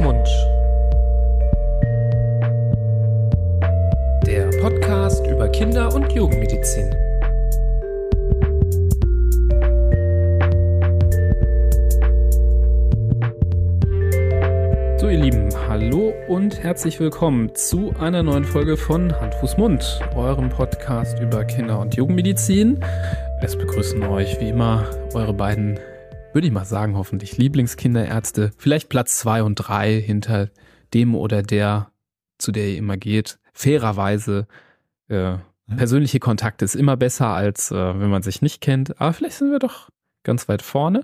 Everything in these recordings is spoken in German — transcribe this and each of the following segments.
Mund. Der Podcast über Kinder- und Jugendmedizin. So, ihr Lieben, hallo und herzlich willkommen zu einer neuen Folge von Hand, Fuß, Mund, eurem Podcast über Kinder- und Jugendmedizin. Es begrüßen euch wie immer eure beiden würde ich mal sagen, hoffentlich Lieblingskinderärzte. Vielleicht Platz zwei und drei hinter dem oder der, zu der ihr immer geht. Fairerweise, äh, persönliche Kontakte ist immer besser, als äh, wenn man sich nicht kennt. Aber vielleicht sind wir doch ganz weit vorne.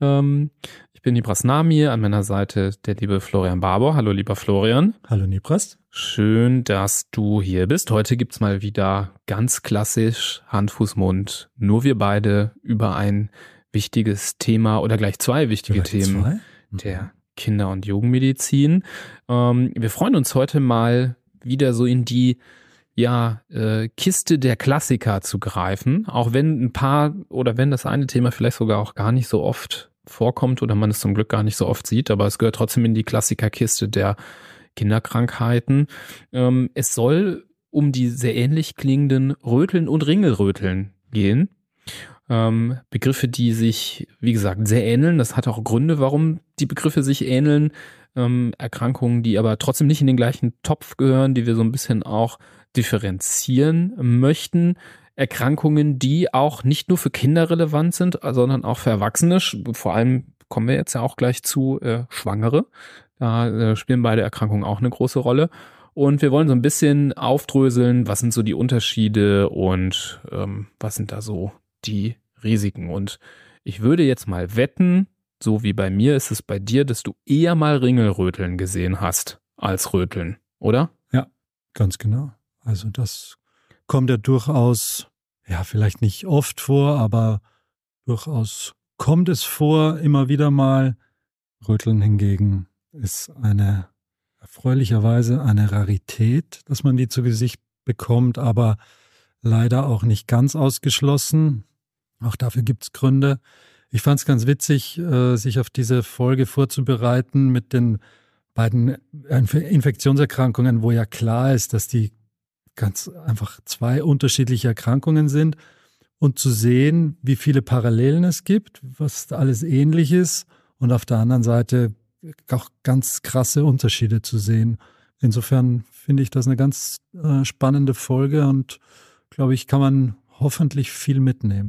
Ähm, ich bin Nibras Nami, an meiner Seite der liebe Florian Barbour. Hallo, lieber Florian. Hallo, Nibras. Schön, dass du hier bist. Heute gibt's mal wieder ganz klassisch Hand, Fuß, Mund. Nur wir beide über ein wichtiges Thema oder gleich zwei wichtige gleich Themen zwei? Mhm. der Kinder- und Jugendmedizin. Ähm, wir freuen uns heute mal wieder so in die ja, äh, Kiste der Klassiker zu greifen, auch wenn ein paar oder wenn das eine Thema vielleicht sogar auch gar nicht so oft vorkommt oder man es zum Glück gar nicht so oft sieht, aber es gehört trotzdem in die Klassikerkiste der Kinderkrankheiten. Ähm, es soll um die sehr ähnlich klingenden Röteln und Ringelröteln gehen ähm, Begriffe, die sich, wie gesagt, sehr ähneln. Das hat auch Gründe, warum die Begriffe sich ähneln. Ähm, Erkrankungen, die aber trotzdem nicht in den gleichen Topf gehören, die wir so ein bisschen auch differenzieren möchten. Erkrankungen, die auch nicht nur für Kinder relevant sind, sondern auch für Erwachsene. Vor allem kommen wir jetzt ja auch gleich zu äh, Schwangere. Da äh, spielen beide Erkrankungen auch eine große Rolle. Und wir wollen so ein bisschen aufdröseln, was sind so die Unterschiede und ähm, was sind da so die Risiken. Und ich würde jetzt mal wetten, so wie bei mir ist es bei dir, dass du eher mal Ringelröteln gesehen hast als Röteln, oder? Ja, ganz genau. Also das kommt ja durchaus, ja, vielleicht nicht oft vor, aber durchaus kommt es vor, immer wieder mal. Röteln hingegen ist eine erfreulicherweise eine Rarität, dass man die zu Gesicht bekommt, aber leider auch nicht ganz ausgeschlossen. Auch dafür gibt's Gründe. Ich fand es ganz witzig, äh, sich auf diese Folge vorzubereiten mit den beiden Infektionserkrankungen, wo ja klar ist, dass die ganz einfach zwei unterschiedliche Erkrankungen sind und zu sehen, wie viele Parallelen es gibt, was alles ähnlich ist und auf der anderen Seite auch ganz krasse Unterschiede zu sehen. Insofern finde ich das eine ganz äh, spannende Folge und glaube ich, kann man hoffentlich viel mitnehmen.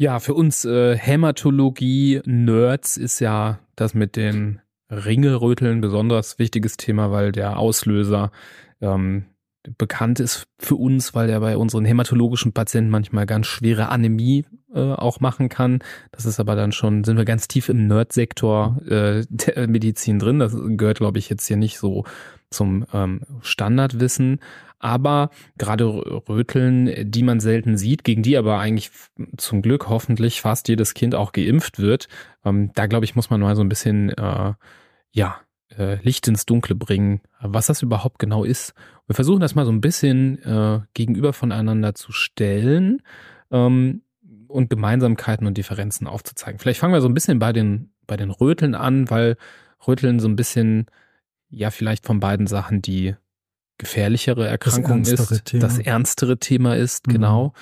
Ja, für uns äh, Hämatologie-Nerds ist ja das mit den Ringelröteln besonders wichtiges Thema, weil der Auslöser ähm, bekannt ist für uns, weil er bei unseren hämatologischen Patienten manchmal ganz schwere Anämie äh, auch machen kann. Das ist aber dann schon, sind wir ganz tief im Nerd-Sektor äh, der Medizin drin. Das gehört, glaube ich, jetzt hier nicht so zum ähm, Standardwissen. Aber gerade Röteln, die man selten sieht, gegen die aber eigentlich zum Glück hoffentlich fast jedes Kind auch geimpft wird, ähm, da glaube ich, muss man mal so ein bisschen, äh, ja, äh, Licht ins Dunkle bringen, was das überhaupt genau ist. Wir versuchen das mal so ein bisschen äh, gegenüber voneinander zu stellen ähm, und Gemeinsamkeiten und Differenzen aufzuzeigen. Vielleicht fangen wir so ein bisschen bei den, bei den Röteln an, weil Röteln so ein bisschen, ja, vielleicht von beiden Sachen die gefährlichere Erkrankung das ist, Thema. das ernstere Thema ist, mhm. genau.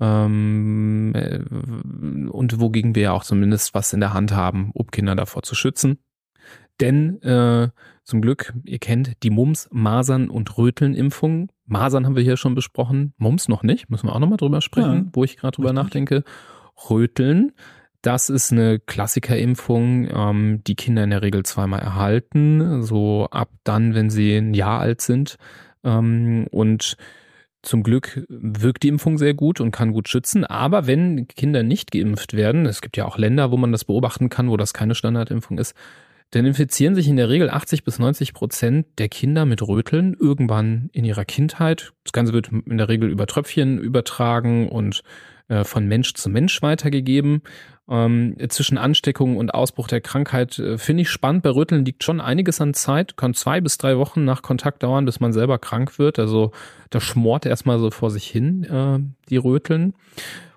Ähm, äh, und wogegen wir ja auch zumindest was in der Hand haben, um Kinder davor zu schützen. Denn äh, zum Glück, ihr kennt die Mumps, Masern und Röteln-Impfung. Masern haben wir hier schon besprochen, Mumps noch nicht, müssen wir auch nochmal drüber sprechen, ja, wo ich gerade drüber nachdenke. Röteln, das ist eine Klassikerimpfung, ähm, die Kinder in der Regel zweimal erhalten, so ab dann, wenn sie ein Jahr alt sind. Ähm, und zum Glück wirkt die Impfung sehr gut und kann gut schützen. Aber wenn Kinder nicht geimpft werden, es gibt ja auch Länder, wo man das beobachten kann, wo das keine Standardimpfung ist, dann infizieren sich in der Regel 80 bis 90 Prozent der Kinder mit Röteln irgendwann in ihrer Kindheit. Das Ganze wird in der Regel über Tröpfchen übertragen und äh, von Mensch zu Mensch weitergegeben. Ähm, zwischen Ansteckung und Ausbruch der Krankheit äh, finde ich spannend. Bei Röteln liegt schon einiges an Zeit, kann zwei bis drei Wochen nach Kontakt dauern, bis man selber krank wird. Also da schmort erstmal so vor sich hin äh, die Röteln.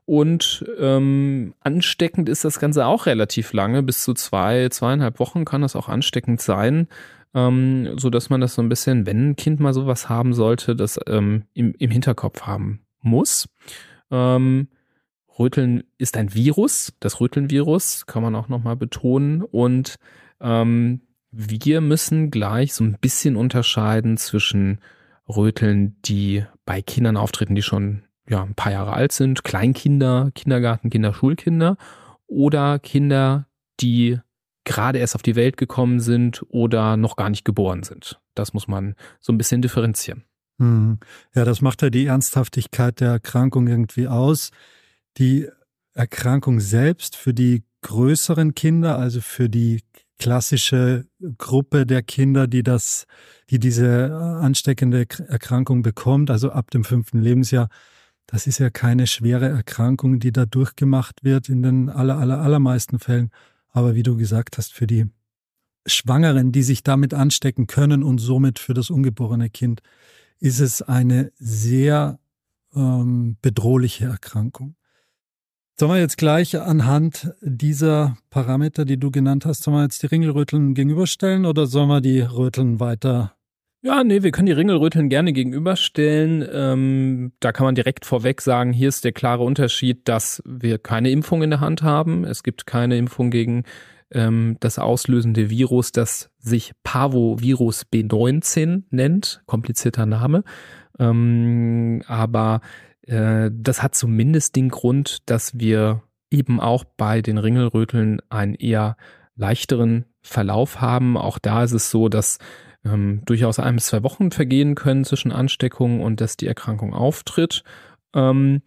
Und ähm, ansteckend ist das Ganze auch relativ lange, bis zu zwei, zweieinhalb Wochen kann das auch ansteckend sein, ähm, so dass man das so ein bisschen, wenn ein Kind mal sowas haben sollte, das ähm, im, im Hinterkopf haben muss. Ähm, Röteln ist ein Virus, das Rötelnvirus kann man auch nochmal betonen und ähm, wir müssen gleich so ein bisschen unterscheiden zwischen Röteln, die bei Kindern auftreten, die schon ja, ein paar Jahre alt sind, Kleinkinder, Kindergartenkinder, Schulkinder oder Kinder, die gerade erst auf die Welt gekommen sind oder noch gar nicht geboren sind. Das muss man so ein bisschen differenzieren. Hm. Ja, das macht ja die Ernsthaftigkeit der Erkrankung irgendwie aus. Die Erkrankung selbst für die größeren Kinder, also für die klassische Gruppe der Kinder, die das, die diese ansteckende Erkrankung bekommt, also ab dem fünften Lebensjahr, das ist ja keine schwere Erkrankung, die da durchgemacht wird in den aller, aller, allermeisten Fällen. Aber wie du gesagt hast, für die Schwangeren, die sich damit anstecken können und somit für das ungeborene Kind, ist es eine sehr ähm, bedrohliche Erkrankung. Sollen wir jetzt gleich anhand dieser Parameter, die du genannt hast, sollen wir jetzt die Ringelröteln gegenüberstellen oder sollen wir die Röteln weiter ja, nee, wir können die Ringelröteln gerne gegenüberstellen. Ähm, da kann man direkt vorweg sagen, hier ist der klare Unterschied, dass wir keine Impfung in der Hand haben. Es gibt keine Impfung gegen ähm, das auslösende Virus, das sich Parvovirus B19 nennt. Komplizierter Name. Ähm, aber das hat zumindest den Grund, dass wir eben auch bei den Ringelröteln einen eher leichteren Verlauf haben. Auch da ist es so, dass ähm, durchaus ein bis zwei Wochen vergehen können zwischen Ansteckung und dass die Erkrankung auftritt. Ähm,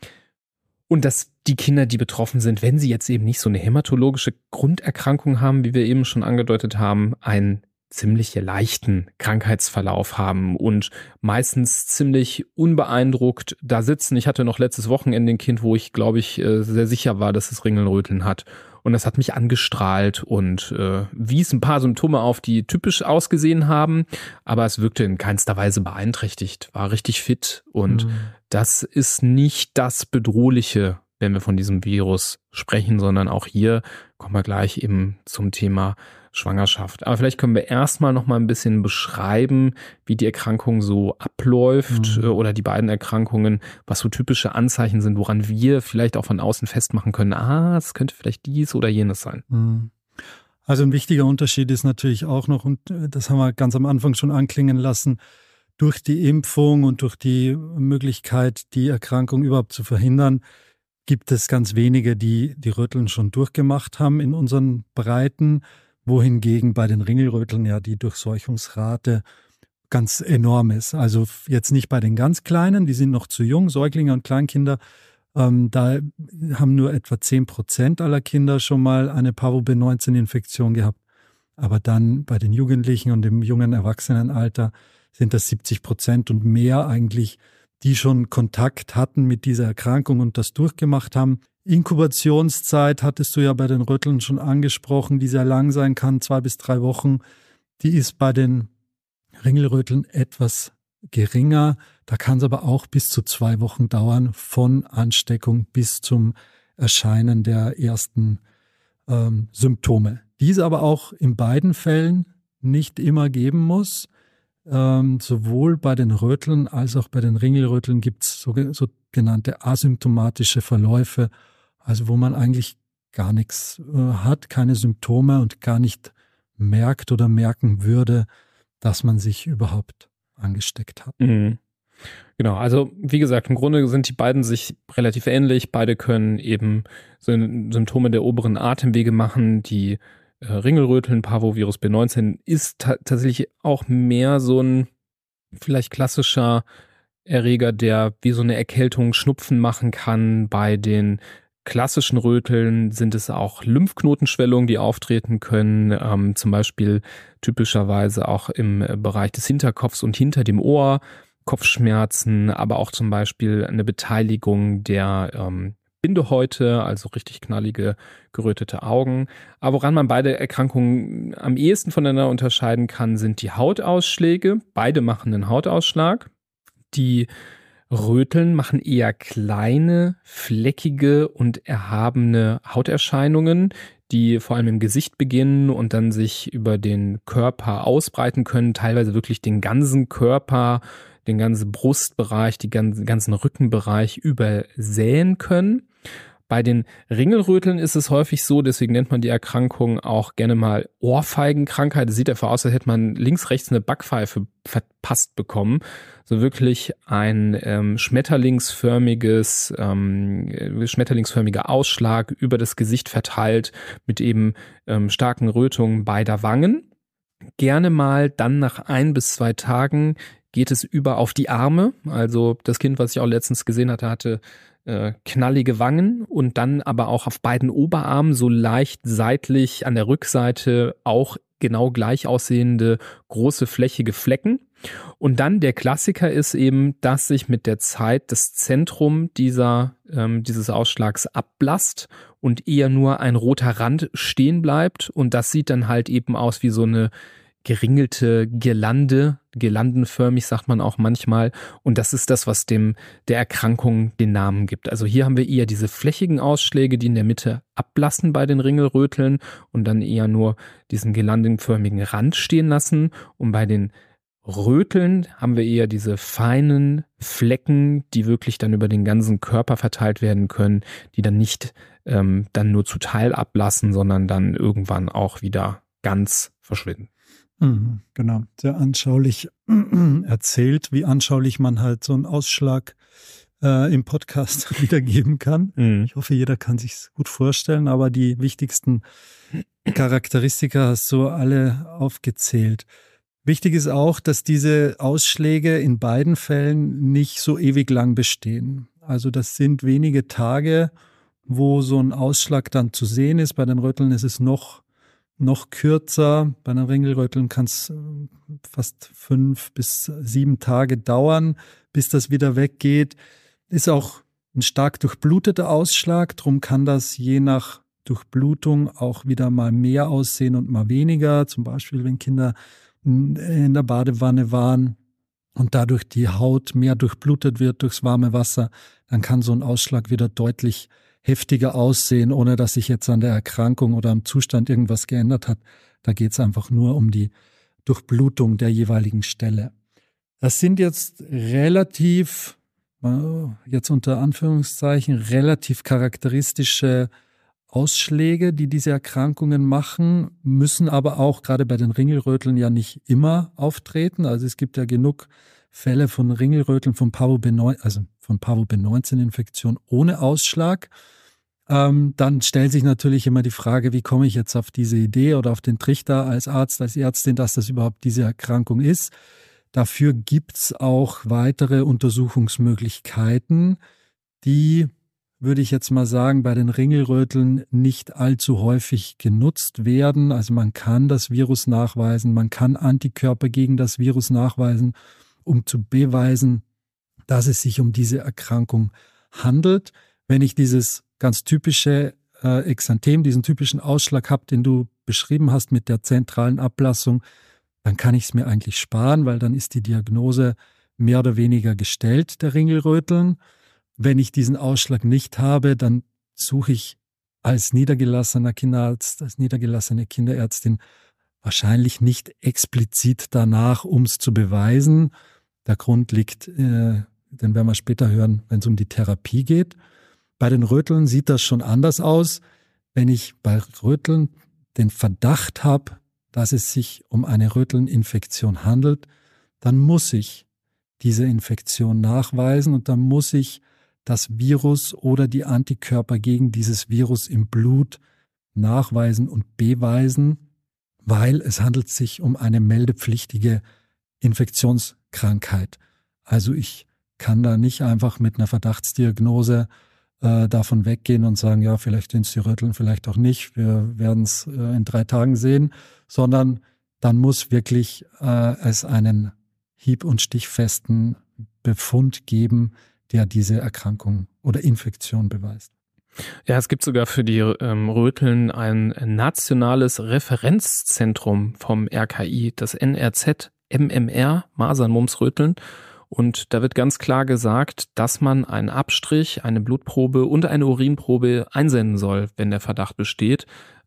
und dass die Kinder, die betroffen sind, wenn sie jetzt eben nicht so eine hämatologische Grunderkrankung haben, wie wir eben schon angedeutet haben, einen ziemlich leichten Krankheitsverlauf haben und meistens ziemlich unbeeindruckt da sitzen. Ich hatte noch letztes Wochenende ein Kind, wo ich, glaube ich, äh, sehr sicher war, dass es Ringelröteln hat und das hat mich angestrahlt und äh, wies ein paar Symptome auf, die typisch ausgesehen haben, aber es wirkte in keinster Weise beeinträchtigt, war richtig fit und mhm. das ist nicht das Bedrohliche, wenn wir von diesem Virus sprechen, sondern auch hier kommen wir gleich eben zum Thema Schwangerschaft. Aber vielleicht können wir erstmal noch mal ein bisschen beschreiben, wie die Erkrankung so abläuft mhm. Äh, oder die beiden Erkrankungen, was so typische Anzeichen sind, woran wir vielleicht auch von außen festmachen können, ah, es könnte vielleicht dies oder jenes sein. Mhm. Also ein wichtiger Unterschied ist natürlich auch noch, und äh, das haben wir ganz am Anfang schon anklingen lassen, durch die Impfung und durch die Möglichkeit, die Erkrankung überhaupt zu verhindern, gibt es ganz wenige, die die Rütteln schon durchgemacht haben in unseren Breiten wohingegen bei den Ringelröteln ja die Durchseuchungsrate ganz enorm ist. Also jetzt nicht bei den ganz Kleinen, die sind noch zu jung, Säuglinge und Kleinkinder. Ähm, da haben nur etwa 10 Prozent aller Kinder schon mal eine Parvo-B19-Infektion gehabt. Aber dann bei den Jugendlichen und im jungen Erwachsenenalter sind das 70 Prozent und mehr eigentlich, die schon Kontakt hatten mit dieser Erkrankung und das durchgemacht haben. Inkubationszeit hattest du ja bei den Rütteln schon angesprochen, die sehr lang sein kann, zwei bis drei Wochen. Die ist bei den Ringelröteln etwas geringer. Da kann es aber auch bis zu zwei Wochen dauern, von Ansteckung bis zum Erscheinen der ersten ähm, Symptome. Diese aber auch in beiden Fällen nicht immer geben muss. Ähm, sowohl bei den Röteln als auch bei den Ringelröteln gibt es sogenannte asymptomatische Verläufe also wo man eigentlich gar nichts äh, hat, keine Symptome und gar nicht merkt oder merken würde, dass man sich überhaupt angesteckt hat. Mhm. Genau, also wie gesagt, im Grunde sind die beiden sich relativ ähnlich. Beide können eben Symptome der oberen Atemwege machen. Die äh, Ringelröteln, Parvovirus B19 ist tatsächlich auch mehr so ein vielleicht klassischer Erreger, der wie so eine Erkältung Schnupfen machen kann. Bei den klassischen Röteln sind es auch Lymphknotenschwellungen, die auftreten können, ähm, zum Beispiel typischerweise auch im Bereich des Hinterkopfs und hinter dem Ohr, Kopfschmerzen, aber auch zum Beispiel eine Beteiligung der ähm, Bindehäute, also richtig knallige, gerötete Augen. Aber woran man beide Erkrankungen am ehesten voneinander unterscheiden kann, sind die Hautausschläge. Beide machen einen Hautausschlag. Die Röteln machen eher kleine, fleckige und erhabene Hauterscheinungen, die vor allem im Gesicht beginnen und dann sich über den Körper ausbreiten können, teilweise wirklich den ganzen Körper, den ganzen Brustbereich, den ganzen Rückenbereich übersäen können. Bei den Ringelröteln ist es häufig so, deswegen nennt man die Erkrankung auch gerne mal Ohrfeigenkrankheit. Es sieht einfach aus, als hätte man links, rechts eine Backpfeife verpasst bekommen. So wirklich ein ähm, schmetterlingsförmiges, ähm, schmetterlingsförmiger Ausschlag über das Gesicht verteilt mit eben ähm, starken Rötungen beider Wangen. Gerne mal dann nach ein bis zwei Tagen geht es über auf die Arme. Also das Kind, was ich auch letztens gesehen hatte, hatte äh, knallige Wangen und dann aber auch auf beiden Oberarmen so leicht seitlich an der Rückseite auch genau gleich aussehende große flächige Flecken. Und dann der Klassiker ist eben, dass sich mit der Zeit das Zentrum dieser, ähm, dieses Ausschlags abblasst und eher nur ein roter Rand stehen bleibt. Und das sieht dann halt eben aus wie so eine geringelte Girlande, girlandenförmig sagt man auch manchmal. Und das ist das, was dem der Erkrankung den Namen gibt. Also hier haben wir eher diese flächigen Ausschläge, die in der Mitte ablassen bei den Ringelröteln und dann eher nur diesen girlandenförmigen Rand stehen lassen. Und bei den Röteln haben wir eher diese feinen Flecken, die wirklich dann über den ganzen Körper verteilt werden können, die dann nicht ähm, dann nur zu Teil ablassen, sondern dann irgendwann auch wieder ganz verschwinden. Mhm, genau, sehr anschaulich erzählt, wie anschaulich man halt so einen Ausschlag äh, im Podcast wiedergeben kann. Mhm. Ich hoffe, jeder kann sich gut vorstellen, aber die wichtigsten Charakteristika hast du alle aufgezählt. Wichtig ist auch, dass diese Ausschläge in beiden Fällen nicht so ewig lang bestehen. Also das sind wenige Tage, wo so ein Ausschlag dann zu sehen ist. Bei den Röteln ist es noch noch kürzer. Bei den Ringelröteln kann es äh, fast fünf bis sieben Tage dauern, bis das wieder weggeht. Ist auch ein stark durchbluteter Ausschlag, drum kann das je nach Durchblutung auch wieder mal mehr aussehen und mal weniger. Zum Beispiel, wenn Kinder in der Badewanne waren und dadurch die Haut mehr durchblutet wird durchs warme Wasser, dann kann so ein Ausschlag wieder deutlich heftiger aussehen, ohne dass sich jetzt an der Erkrankung oder am Zustand irgendwas geändert hat. Da geht es einfach nur um die Durchblutung der jeweiligen Stelle. Das sind jetzt relativ, äh, jetzt unter Anführungszeichen, relativ charakteristische Ausschläge, die diese Erkrankungen machen, müssen aber auch gerade bei den Ringelröteln ja nicht immer auftreten. Also es gibt ja genug Fälle von Ringelröteln von Parvo B9, also Parvo B19-Infektion ohne Ausschlag. Ähm, dann stellt sich natürlich immer die Frage, wie komme ich jetzt auf diese Idee oder auf den Trichter als Arzt, als Ärztin, dass das überhaupt diese Erkrankung ist. Dafür gibt's auch weitere Untersuchungsmöglichkeiten, die, würde ich jetzt mal sagen, bei den Ringelröteln nicht allzu häufig genutzt werden. Also man kann das Virus nachweisen, man kann Antikörper gegen das Virus nachweisen um zu beweisen, dass es sich um diese Erkrankung handelt. Wenn ich dieses ganz typische äh, Exanthem, diesen typischen Ausschlag habe, den du beschrieben hast mit der zentralen Ablassung, dann kann ich es mir eigentlich sparen, weil dann ist die Diagnose mehr oder weniger gestellt der Ringelröteln. Wenn ich diesen Ausschlag nicht habe, dann suche ich als niedergelassener Kinderarzt, als niedergelassene Kinderärztin wahrscheinlich nicht explizit danach, um es zu beweisen, der Grund liegt, äh, den werden wir später hören, wenn es um die Therapie geht. Bei den Röteln sieht das schon anders aus. Wenn ich bei Röteln den Verdacht habe, dass es sich um eine Rötelninfektion handelt, dann muss ich diese Infektion nachweisen und dann muss ich das Virus oder die Antikörper gegen dieses Virus im Blut nachweisen und beweisen, weil es handelt sich um eine meldepflichtige Infektionskrankheit. Also ich kann da nicht einfach mit einer Verdachtsdiagnose äh, davon weggehen und sagen, ja, vielleicht sind es die Röteln, vielleicht auch nicht. Wir werden es äh, in drei Tagen sehen, sondern dann muss wirklich äh, es einen hieb- und stichfesten Befund geben, der diese Erkrankung oder Infektion beweist. Ja, es gibt sogar für die ähm, Röteln ein nationales Referenzzentrum vom RKI, das NRZ MMR, Masern, Mumps, Röteln. Und da wird ganz klar gesagt, dass man einen Abstrich, eine Blutprobe und eine Urinprobe einsenden soll, wenn der Verdacht besteht,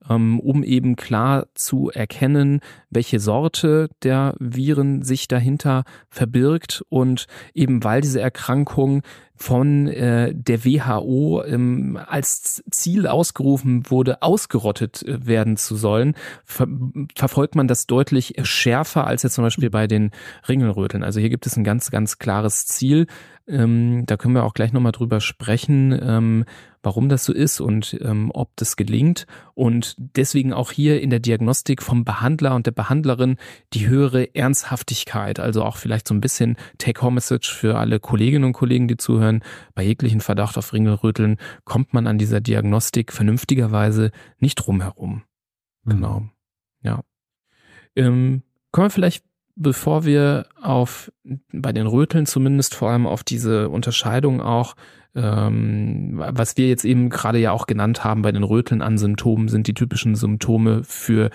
ähm, um eben klar zu erkennen, welche Sorte der Viren sich dahinter verbirgt. Und eben weil diese Erkrankung von äh, der WHO ähm, als Ziel ausgerufen wurde, ausgerottet äh, werden zu sollen, ver verfolgt man das deutlich schärfer als jetzt zum Beispiel bei den Ringelröteln. Also hier gibt es ein ganz, ganz klares Ziel. Ähm, da können wir auch gleich nochmal drüber sprechen, ähm, warum das so ist und ähm, ob das gelingt. Und deswegen auch hier in der Diagnostik vom Behandler und der Behandlerin die höhere Ernsthaftigkeit. Also auch vielleicht so ein bisschen Take-Home-Message für alle Kolleginnen und Kollegen, die zuhören. Bei jeglichen Verdacht auf Ringelröteln kommt man an dieser Diagnostik vernünftigerweise nicht drumherum. Mhm. Genau. Ja. Ähm, kommen wir vielleicht bevor wir auf bei den Röteln zumindest vor allem auf diese Unterscheidung auch, ähm, was wir jetzt eben gerade ja auch genannt haben bei den Röteln an Symptomen, sind die typischen Symptome für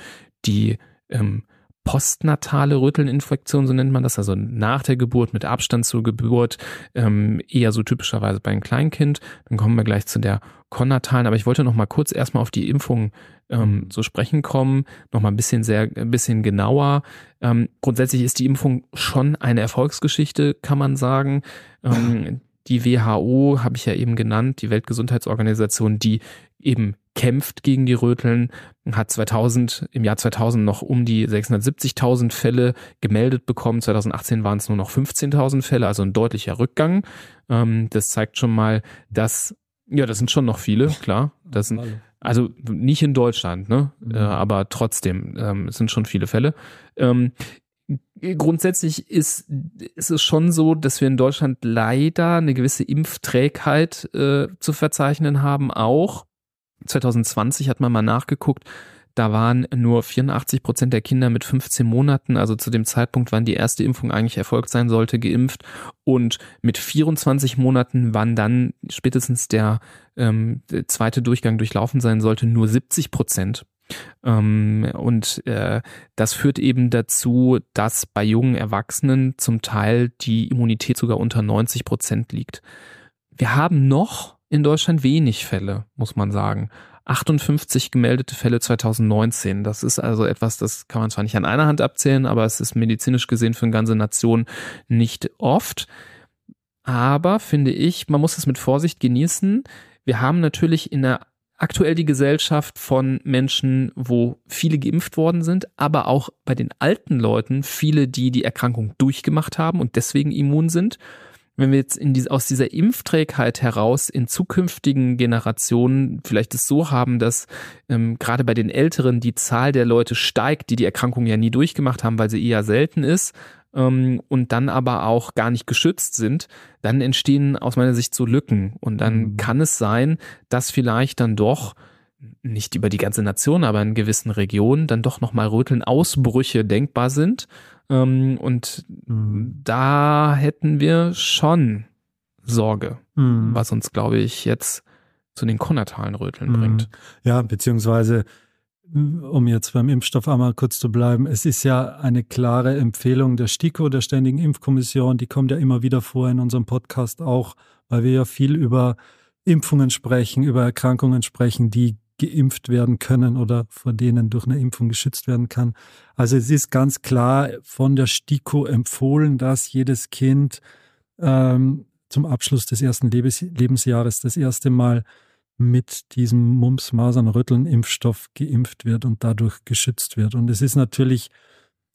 die ähm, postnatale Rötelninfektion, so nennt man das, also nach der Geburt, mit Abstand zur Geburt, ähm, eher so typischerweise bei einem Kleinkind. Dann kommen wir gleich zu der konnatalen, aber ich wollte noch mal kurz erstmal auf die Impfung ähm, zu sprechen kommen, noch mal ein bisschen sehr, ein bisschen genauer. Ähm, grundsätzlich ist die Impfung schon eine Erfolgsgeschichte, kann man sagen. Ähm, die WHO habe ich ja eben genannt, die Weltgesundheitsorganisation, die eben kämpft gegen die Röteln, hat 2000, im Jahr 2000 noch um die 670.000 Fälle gemeldet bekommen. 2018 waren es nur noch 15.000 Fälle, also ein deutlicher Rückgang. Ähm, das zeigt schon mal, dass, ja, das sind schon noch viele, klar. Das sind, also nicht in Deutschland, ne? Mhm. Äh, aber trotzdem, ähm, es sind schon viele Fälle. Ähm, grundsätzlich ist, ist es schon so, dass wir in Deutschland leider eine gewisse Impfträgheit äh, zu verzeichnen haben, auch. 2020 hat man mal nachgeguckt, da waren nur 84 Prozent der Kinder mit 15 Monaten, also zu dem Zeitpunkt, wann die erste Impfung eigentlich erfolgt sein sollte, geimpft. Und mit 24 Monaten, wann dann spätestens der, ähm, zweite Durchgang durchlaufen sein sollte, nur 70 Prozent. Ähm, und äh, das führt eben dazu, dass bei jungen Erwachsenen zum Teil die Immunität sogar unter 90 Prozent liegt. Wir haben noch in Deutschland wenig Fälle, muss man sagen. 58 gemeldete Fälle 2019. Das ist also etwas, das kann man zwar nicht an einer Hand abzählen, aber es ist medizinisch gesehen für eine ganze Nation nicht oft. Aber finde ich, man muss es mit Vorsicht genießen. Wir haben natürlich in der aktuell die Gesellschaft von Menschen, wo viele geimpft worden sind, aber auch bei den alten Leuten viele, die die Erkrankung durchgemacht haben und deswegen immun sind wenn wir jetzt in die, aus dieser Impfträgheit heraus in zukünftigen Generationen vielleicht es so haben, dass ähm, gerade bei den Älteren die Zahl der Leute steigt, die die Erkrankung ja nie durchgemacht haben, weil sie eher selten ist ähm, und dann aber auch gar nicht geschützt sind, dann entstehen aus meiner Sicht so Lücken und dann mhm. kann es sein, dass vielleicht dann doch nicht über die ganze Nation, aber in gewissen Regionen dann doch nochmal Röteln-Ausbrüche denkbar sind ähm, und mhm. da hätten wir schon Sorge, mhm. was uns, glaube ich, jetzt zu den konatalen Röteln mhm. bringt. Ja, beziehungsweise, um jetzt beim Impfstoff einmal kurz zu bleiben, es ist ja eine klare Empfehlung der STIKO, der Ständigen Impfkommission, die kommt ja immer wieder vor in unserem Podcast auch, weil wir ja viel über Impfungen sprechen, über Erkrankungen sprechen, die geimpft werden können oder vor denen durch eine Impfung geschützt werden kann. Also es ist ganz klar von der STIKO empfohlen, dass jedes Kind ähm, zum Abschluss des ersten Lebens Lebensjahres das erste Mal mit diesem Mumps, Masern, Rütteln Impfstoff geimpft wird und dadurch geschützt wird. Und es ist natürlich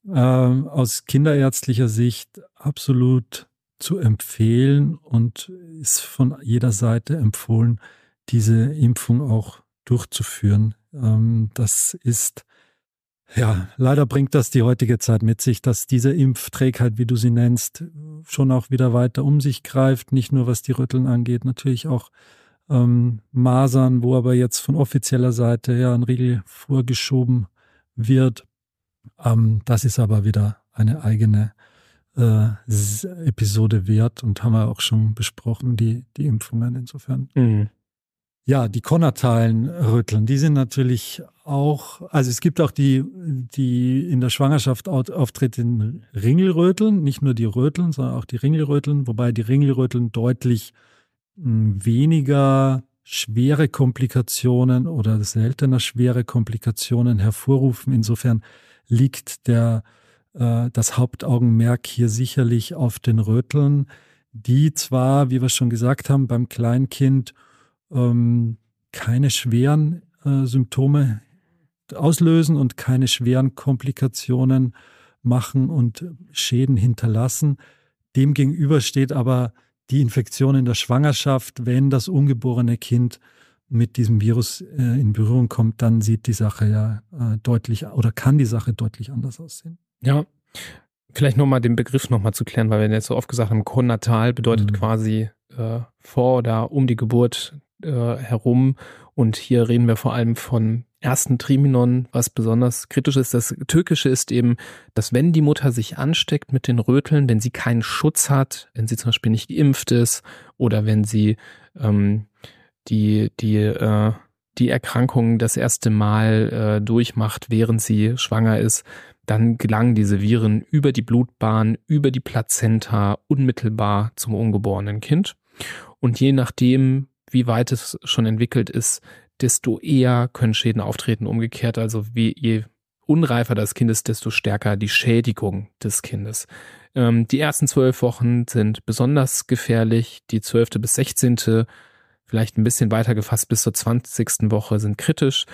äh, aus kinderärztlicher Sicht absolut zu empfehlen und ist von jeder Seite empfohlen, diese Impfung auch durchzuführen. Ähm, das ist, ja, leider bringt das die heutige Zeit mit sich, dass diese Impfträgheit, wie du sie nennst, schon auch wieder weiter um sich greift, nicht nur was die Rütteln angeht, natürlich auch ähm, Masern, wo aber jetzt von offizieller Seite ja ein Riegel vorgeschoben wird. Ähm, das ist aber wieder eine eigene äh, Episode wert und haben wir auch schon besprochen, die, die Impfungen insofern. Mhm. Ja, die konatalen Rütteln, die sind natürlich auch, also es gibt auch die, die in der Schwangerschaft auftretenden Ringelröteln, nicht nur die Röteln, sondern auch die Ringelröteln, wobei die Ringelröteln deutlich hm, weniger schwere Komplikationen oder seltener schwere Komplikationen hervorrufen. Insofern liegt der, äh, das Hauptaugenmerk hier sicherlich auf den Röteln, die zwar, wie wir schon gesagt haben, beim Kleinkind ähm, keine schweren äh, Symptome auslösen und keine schweren Komplikationen machen und Schäden hinterlassen. Demgegenüber steht aber die Infektion in der Schwangerschaft, wenn das ungeborene Kind mit diesem Virus äh, in Berührung kommt, dann sieht die Sache ja äh, deutlich oder kann die Sache deutlich anders aussehen. Ja, vielleicht nochmal den Begriff nochmal zu klären, weil wir jetzt so oft gesagt haben, konnatal bedeutet mhm. quasi äh, vor oder um die Geburt äh, herum. Und hier reden wir vor allem von ersten Triminon, was besonders kritisch ist. Das Türkische ist eben, dass wenn die Mutter sich ansteckt mit den Röteln, wenn sie keinen Schutz hat, wenn sie zum Beispiel nicht geimpft ist oder wenn sie ähm, die, die, äh, die Erkrankung das erste Mal äh, durchmacht, während sie schwanger ist, dann gelangen diese Viren über die Blutbahn, über die Plazenta unmittelbar zum ungeborenen Kind. Und je nachdem, wie weit es schon entwickelt ist, desto eher können Schäden auftreten. Umgekehrt, also wie je unreifer das Kind ist, desto stärker die Schädigung des Kindes. Ähm, die ersten zwölf Wochen sind besonders gefährlich. Die zwölfte bis sechzehnte, vielleicht ein bisschen weiter gefasst bis zur zwanzigsten Woche sind kritisch.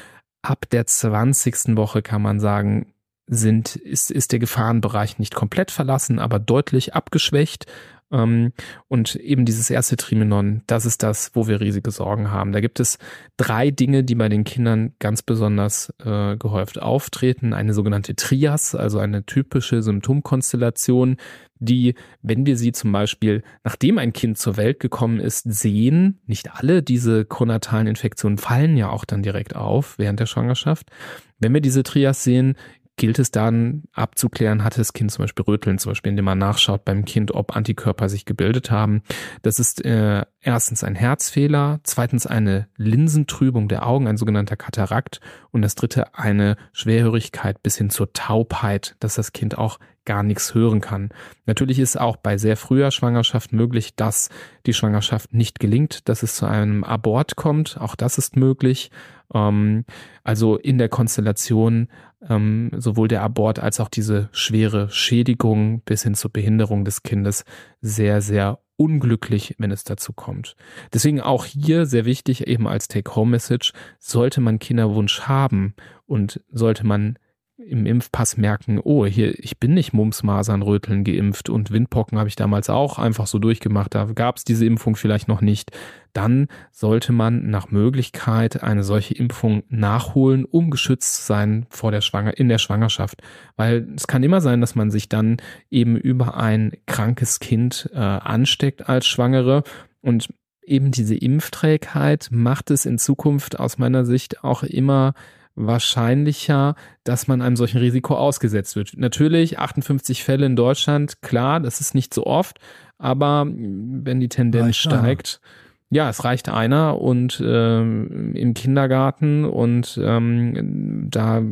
Ab der zwanzigsten Woche kann man sagen, sind, ist, ist der Gefahrenbereich nicht komplett verlassen, aber deutlich abgeschwächt. Ähm, und eben dieses erste Trimenon, das ist das, wo wir riesige Sorgen haben. Da gibt es drei Dinge, die bei den Kindern ganz besonders äh, gehäuft auftreten. Eine sogenannte Trias, also eine typische Symptomkonstellation, die, wenn wir sie zum Beispiel, nachdem ein Kind zur Welt gekommen ist, sehen, nicht alle diese chronatalen Infektionen fallen ja auch dann direkt auf während der Schwangerschaft. Wenn wir diese Trias sehen, gilt es dann abzuklären, hat das Kind zum Beispiel Röteln, zum Beispiel, indem man nachschaut beim Kind, ob Antikörper sich gebildet haben. Das ist äh, erstens ein Herzfehler, zweitens eine Linsentrübung der Augen, ein sogenannter Katarakt und das dritte eine Schwerhörigkeit bis hin zur Taubheit, dass das Kind auch gar nichts hören kann. Natürlich ist auch bei sehr früher Schwangerschaft möglich, dass die Schwangerschaft nicht gelingt, dass es zu einem Abort kommt. Auch das ist möglich. Ähm, also in der Konstellation ähm, sowohl der Abort als auch diese schwere Schädigung bis hin zur Behinderung des Kindes sehr, sehr unglücklich, wenn es dazu kommt. Deswegen auch hier sehr wichtig, eben als Take-Home-Message, sollte man Kinderwunsch haben und sollte man im Impfpass merken, oh, hier, ich bin nicht Mumps, Masern, Röteln geimpft und Windpocken habe ich damals auch einfach so durchgemacht, da gab es diese Impfung vielleicht noch nicht, dann sollte man nach Möglichkeit eine solche Impfung nachholen, um geschützt zu sein vor der Schwanger in der Schwangerschaft. Weil es kann immer sein, dass man sich dann eben über ein krankes Kind äh, ansteckt als Schwangere und eben diese Impfträgheit macht es in Zukunft aus meiner Sicht auch immer wahrscheinlicher, dass man einem solchen Risiko ausgesetzt wird. Natürlich 58 Fälle in Deutschland, klar, das ist nicht so oft, aber wenn die Tendenz reicht steigt, einer. ja, es reicht einer und ähm, im Kindergarten und ähm, da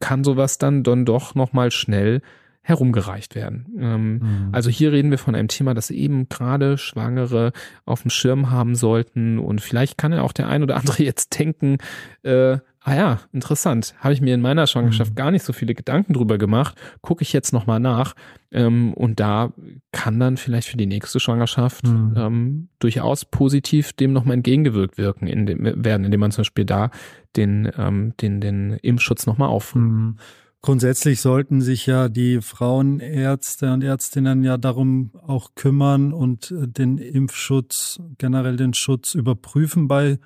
kann sowas dann dann doch noch mal schnell herumgereicht werden. Ähm, mhm. Also hier reden wir von einem Thema, das eben gerade Schwangere auf dem Schirm haben sollten und vielleicht kann ja auch der ein oder andere jetzt denken, äh, ah ja, interessant, habe ich mir in meiner Schwangerschaft mhm. gar nicht so viele Gedanken drüber gemacht, gucke ich jetzt nochmal nach ähm, und da kann dann vielleicht für die nächste Schwangerschaft mhm. ähm, durchaus positiv dem nochmal entgegengewirkt wirken, in dem, werden, indem man zum Beispiel da den, ähm, den, den Impfschutz nochmal auffüllt. Mhm. Grundsätzlich sollten sich ja die Frauenärzte und Ärztinnen ja darum auch kümmern und äh, den Impfschutz, generell den Schutz überprüfen bei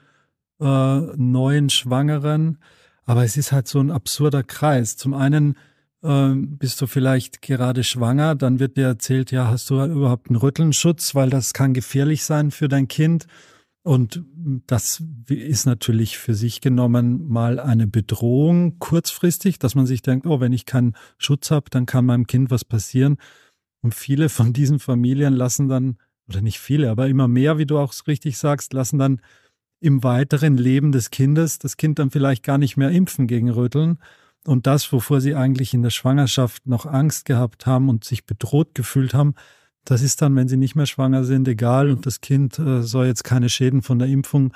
äh, neuen Schwangeren. Aber es ist halt so ein absurder Kreis. Zum einen äh, bist du vielleicht gerade schwanger, dann wird dir erzählt, ja, hast du überhaupt einen Rüttelnschutz, weil das kann gefährlich sein für dein Kind. Und das ist natürlich für sich genommen mal eine Bedrohung kurzfristig, dass man sich denkt, oh, wenn ich keinen Schutz habe, dann kann meinem Kind was passieren. Und viele von diesen Familien lassen dann, oder nicht viele, aber immer mehr, wie du auch richtig sagst, lassen dann im weiteren Leben des Kindes das Kind dann vielleicht gar nicht mehr impfen gegen Röteln. Und das, wovor sie eigentlich in der Schwangerschaft noch Angst gehabt haben und sich bedroht gefühlt haben, das ist dann, wenn sie nicht mehr schwanger sind, egal. Und das Kind äh, soll jetzt keine Schäden von der Impfung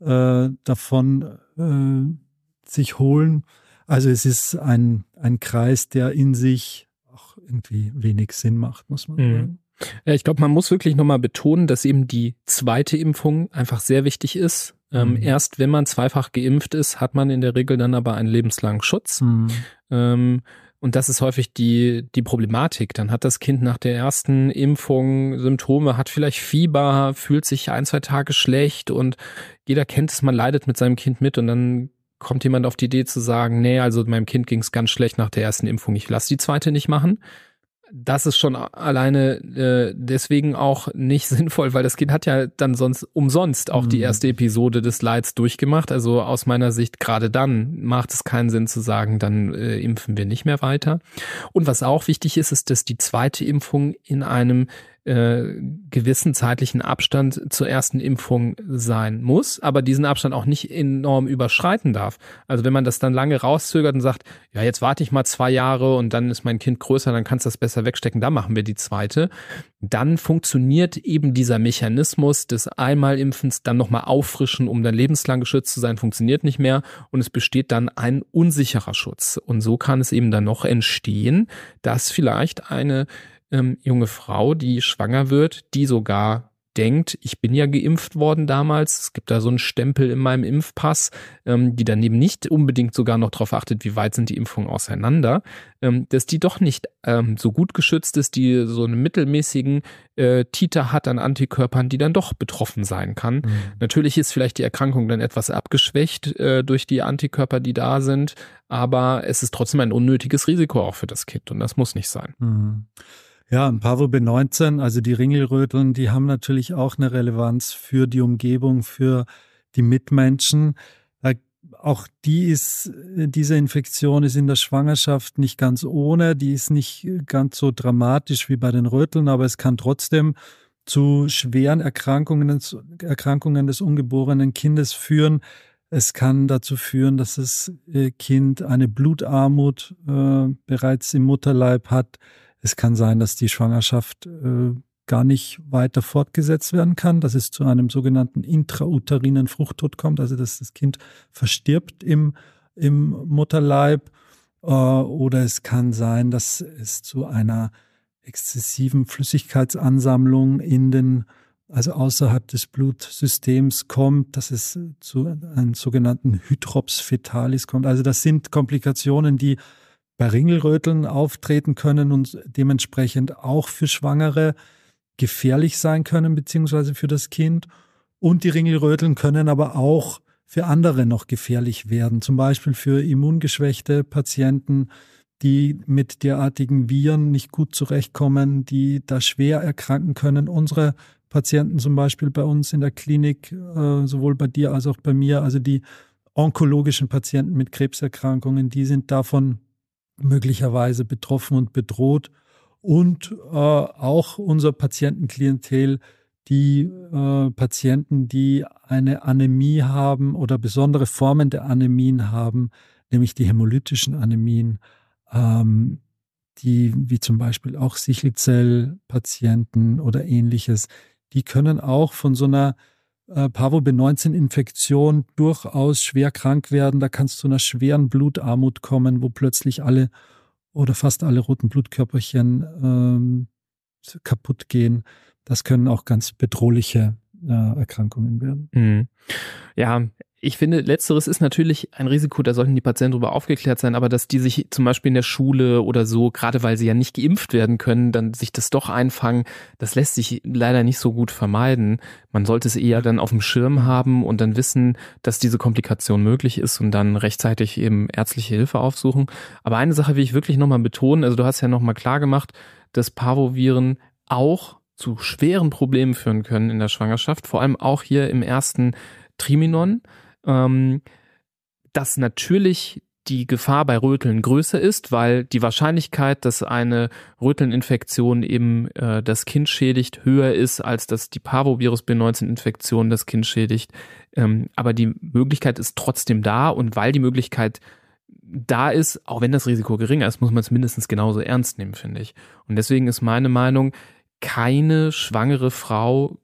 äh, davon äh, sich holen. Also es ist ein, ein Kreis, der in sich auch irgendwie wenig Sinn macht, muss man mhm. sagen. Ja, ich glaube, man muss wirklich nochmal betonen, dass eben die zweite Impfung einfach sehr wichtig ist. Ähm, mhm. Erst wenn man zweifach geimpft ist, hat man in der Regel dann aber einen lebenslangen Schutz. Mhm. Ähm, und das ist häufig die, die Problematik. Dann hat das Kind nach der ersten Impfung Symptome, hat vielleicht Fieber, fühlt sich ein, zwei Tage schlecht und jeder kennt es, man leidet mit seinem Kind mit und dann kommt jemand auf die Idee zu sagen, nee, also meinem Kind ging es ganz schlecht nach der ersten Impfung, ich lasse die zweite nicht machen das ist schon alleine äh, deswegen auch nicht sinnvoll, weil das Kind hat ja dann sonst umsonst auch mhm. die erste Episode des Leids durchgemacht. Also aus meiner Sicht gerade dann macht es keinen Sinn zu sagen, dann äh, impfen wir nicht mehr weiter. Und was auch wichtig ist, ist, dass die zweite Impfung in einem äh, gewissen zeitlichen Abstand zur ersten Impfung sein muss, aber diesen Abstand auch nicht enorm überschreiten darf. Also wenn man das dann lange rauszögert und sagt, ja, jetzt warte ich mal zwei Jahre und dann ist mein Kind größer, dann kannst du das besser wegstecken, dann machen wir die zweite, dann funktioniert eben dieser Mechanismus des Einmalimpfens dann nochmal auffrischen, um dann lebenslang geschützt zu sein, funktioniert nicht mehr und es besteht dann ein unsicherer Schutz. Und so kann es eben dann noch entstehen, dass vielleicht eine ähm, junge Frau, die schwanger wird, die sogar denkt, ich bin ja geimpft worden damals, es gibt da so einen Stempel in meinem Impfpass, ähm, die daneben nicht unbedingt sogar noch darauf achtet, wie weit sind die Impfungen auseinander, ähm, dass die doch nicht ähm, so gut geschützt ist, die so einen mittelmäßigen äh, Titer hat an Antikörpern, die dann doch betroffen sein kann. Mhm. Natürlich ist vielleicht die Erkrankung dann etwas abgeschwächt äh, durch die Antikörper, die da sind, aber es ist trotzdem ein unnötiges Risiko auch für das Kind und das muss nicht sein. Mhm. Ja, ein Pavo B19, also die Ringelröteln, die haben natürlich auch eine Relevanz für die Umgebung, für die Mitmenschen. Auch die ist, diese Infektion ist in der Schwangerschaft nicht ganz ohne, die ist nicht ganz so dramatisch wie bei den Röteln, aber es kann trotzdem zu schweren Erkrankungen, Erkrankungen des ungeborenen Kindes führen. Es kann dazu führen, dass das äh, Kind eine Blutarmut äh, bereits im Mutterleib hat. Es kann sein, dass die Schwangerschaft äh, gar nicht weiter fortgesetzt werden kann, dass es zu einem sogenannten intrauterinen Fruchttod kommt, also dass das Kind verstirbt im, im Mutterleib. Äh, oder es kann sein, dass es zu einer exzessiven Flüssigkeitsansammlung in den, also außerhalb des Blutsystems kommt, dass es zu einem sogenannten Hydrops fetalis kommt. Also das sind Komplikationen, die bei Ringelröteln auftreten können und dementsprechend auch für Schwangere gefährlich sein können, beziehungsweise für das Kind. Und die Ringelröteln können aber auch für andere noch gefährlich werden, zum Beispiel für immungeschwächte Patienten, die mit derartigen Viren nicht gut zurechtkommen, die da schwer erkranken können. Unsere Patienten zum Beispiel bei uns in der Klinik, äh, sowohl bei dir als auch bei mir, also die onkologischen Patienten mit Krebserkrankungen, die sind davon möglicherweise betroffen und bedroht. Und äh, auch unser Patientenklientel, die äh, Patienten, die eine Anämie haben oder besondere Formen der Anämien haben, nämlich die hämolytischen Anämien, ähm, die wie zum Beispiel auch Sichelzellpatienten oder ähnliches, die können auch von so einer äh, Parvo-B19-Infektion durchaus schwer krank werden. Da kann es zu einer schweren Blutarmut kommen, wo plötzlich alle oder fast alle roten Blutkörperchen ähm, kaputt gehen. Das können auch ganz bedrohliche äh, Erkrankungen werden. Mhm. Ja, ich finde, letzteres ist natürlich ein Risiko, da sollten die Patienten darüber aufgeklärt sein, aber dass die sich zum Beispiel in der Schule oder so, gerade weil sie ja nicht geimpft werden können, dann sich das doch einfangen, das lässt sich leider nicht so gut vermeiden. Man sollte es eher dann auf dem Schirm haben und dann wissen, dass diese Komplikation möglich ist und dann rechtzeitig eben ärztliche Hilfe aufsuchen. Aber eine Sache will ich wirklich nochmal betonen, also du hast ja nochmal klar gemacht, dass Parvoviren auch zu schweren Problemen führen können in der Schwangerschaft, vor allem auch hier im ersten Triminon, ähm, dass natürlich die Gefahr bei Röteln größer ist, weil die Wahrscheinlichkeit, dass eine Rötelninfektion eben äh, das Kind schädigt, höher ist, als dass die Parvovirus B19-Infektion das Kind schädigt. Ähm, aber die Möglichkeit ist trotzdem da und weil die Möglichkeit da ist, auch wenn das Risiko geringer ist, muss man es mindestens genauso ernst nehmen, finde ich. Und deswegen ist meine Meinung, keine schwangere Frau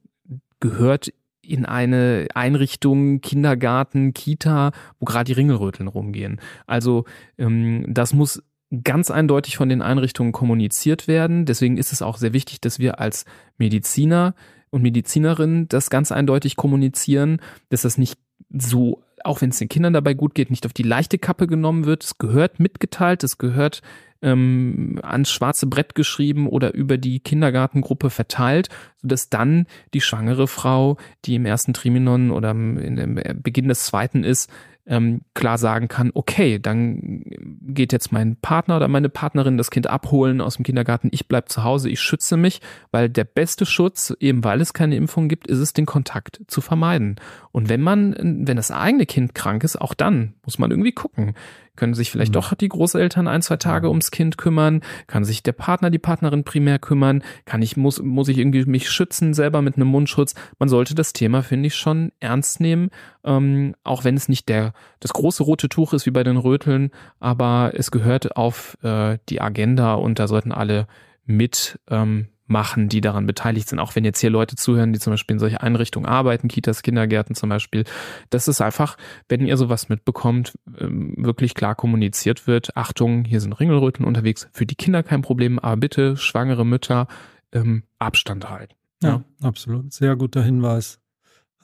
gehört in eine Einrichtung, Kindergarten, Kita, wo gerade die Ringelröteln rumgehen. Also ähm, das muss ganz eindeutig von den Einrichtungen kommuniziert werden. Deswegen ist es auch sehr wichtig, dass wir als Mediziner und Medizinerinnen das ganz eindeutig kommunizieren, dass das nicht so, auch wenn es den Kindern dabei gut geht, nicht auf die leichte Kappe genommen wird. Es gehört mitgeteilt, es gehört ähm, ans schwarze Brett geschrieben oder über die Kindergartengruppe verteilt, sodass dann die schwangere Frau, die im ersten Triminon oder in dem Beginn des zweiten ist, ähm, klar sagen kann, okay, dann geht jetzt mein Partner oder meine Partnerin das Kind abholen aus dem Kindergarten, ich bleib zu Hause, ich schütze mich, weil der beste Schutz, eben weil es keine Impfung gibt, ist es, den Kontakt zu vermeiden. Und wenn man, wenn das eigene Kind krank ist, auch dann muss man irgendwie gucken. Können sich vielleicht mhm. doch die Großeltern ein, zwei Tage ums Kind kümmern? Kann sich der Partner, die Partnerin primär kümmern? Kann ich, muss, muss ich irgendwie mich schützen selber mit einem Mundschutz? Man sollte das Thema, finde ich, schon ernst nehmen, ähm, auch wenn es nicht der, das große rote Tuch ist wie bei den Röteln, aber es gehört auf äh, die Agenda und da sollten alle mit ähm, machen, die daran beteiligt sind. Auch wenn jetzt hier Leute zuhören, die zum Beispiel in solche Einrichtungen arbeiten, Kitas, Kindergärten zum Beispiel, dass es einfach, wenn ihr sowas mitbekommt, ähm, wirklich klar kommuniziert wird. Achtung, hier sind Ringelröten unterwegs. Für die Kinder kein Problem, aber bitte schwangere Mütter ähm, Abstand halten. Ja, ja, absolut. Sehr guter Hinweis.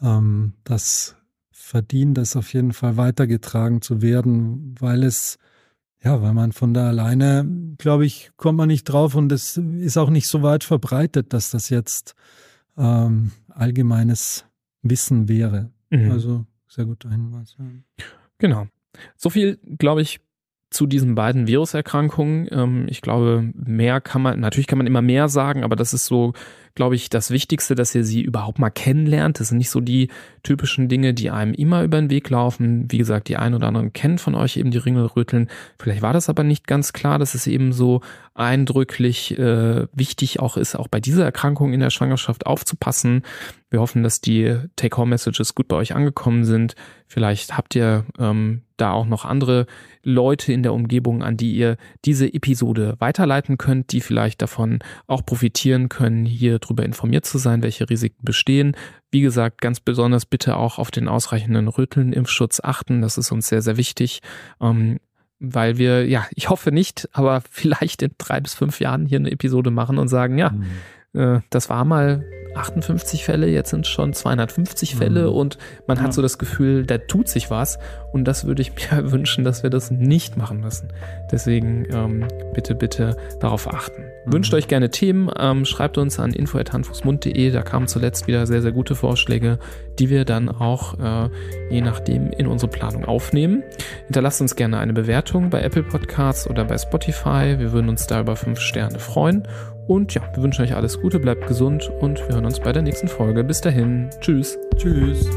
Ähm, das verdient es auf jeden Fall weitergetragen zu werden, weil es ja, weil man von da alleine, glaube ich, kommt man nicht drauf und es ist auch nicht so weit verbreitet, dass das jetzt ähm, allgemeines Wissen wäre. Mhm. Also sehr guter Hinweis. Ja. Genau. So viel, glaube ich, zu diesen beiden Viruserkrankungen. Ähm, ich glaube, mehr kann man, natürlich kann man immer mehr sagen, aber das ist so glaube ich, das Wichtigste, dass ihr sie überhaupt mal kennenlernt. Das sind nicht so die typischen Dinge, die einem immer über den Weg laufen. Wie gesagt, die einen oder anderen kennen von euch eben die Ringelröteln. Vielleicht war das aber nicht ganz klar, dass es eben so eindrücklich äh, wichtig auch ist, auch bei dieser Erkrankung in der Schwangerschaft aufzupassen. Wir hoffen, dass die Take-Home-Messages gut bei euch angekommen sind. Vielleicht habt ihr ähm, da auch noch andere Leute in der Umgebung, an die ihr diese Episode weiterleiten könnt, die vielleicht davon auch profitieren können, hier darüber informiert zu sein, welche Risiken bestehen. Wie gesagt, ganz besonders bitte auch auf den ausreichenden Röteln-Impfschutz achten. Das ist uns sehr, sehr wichtig. Ähm, weil wir, ja, ich hoffe nicht, aber vielleicht in drei bis fünf Jahren hier eine Episode machen und sagen, ja, mhm. Äh, das war mal 58 Fälle, jetzt sind es schon 250 Fälle mhm. und man ja. hat so das Gefühl, da tut sich was und das würde ich mir wünschen, dass wir das nicht machen müssen. Deswegen ähm, bitte, bitte darauf achten. Mhm. Wünscht euch gerne Themen, ähm, schreibt uns an info.handfußmund.de, da kamen zuletzt wieder sehr, sehr gute Vorschläge, die wir dann auch äh, je nachdem in unsere Planung aufnehmen. Hinterlasst uns gerne eine Bewertung bei Apple Podcasts oder bei Spotify, wir würden uns da über fünf Sterne freuen und ja, wir wünschen euch alles Gute, bleibt gesund und wir hören uns bei der nächsten Folge. Bis dahin, tschüss. Tschüss.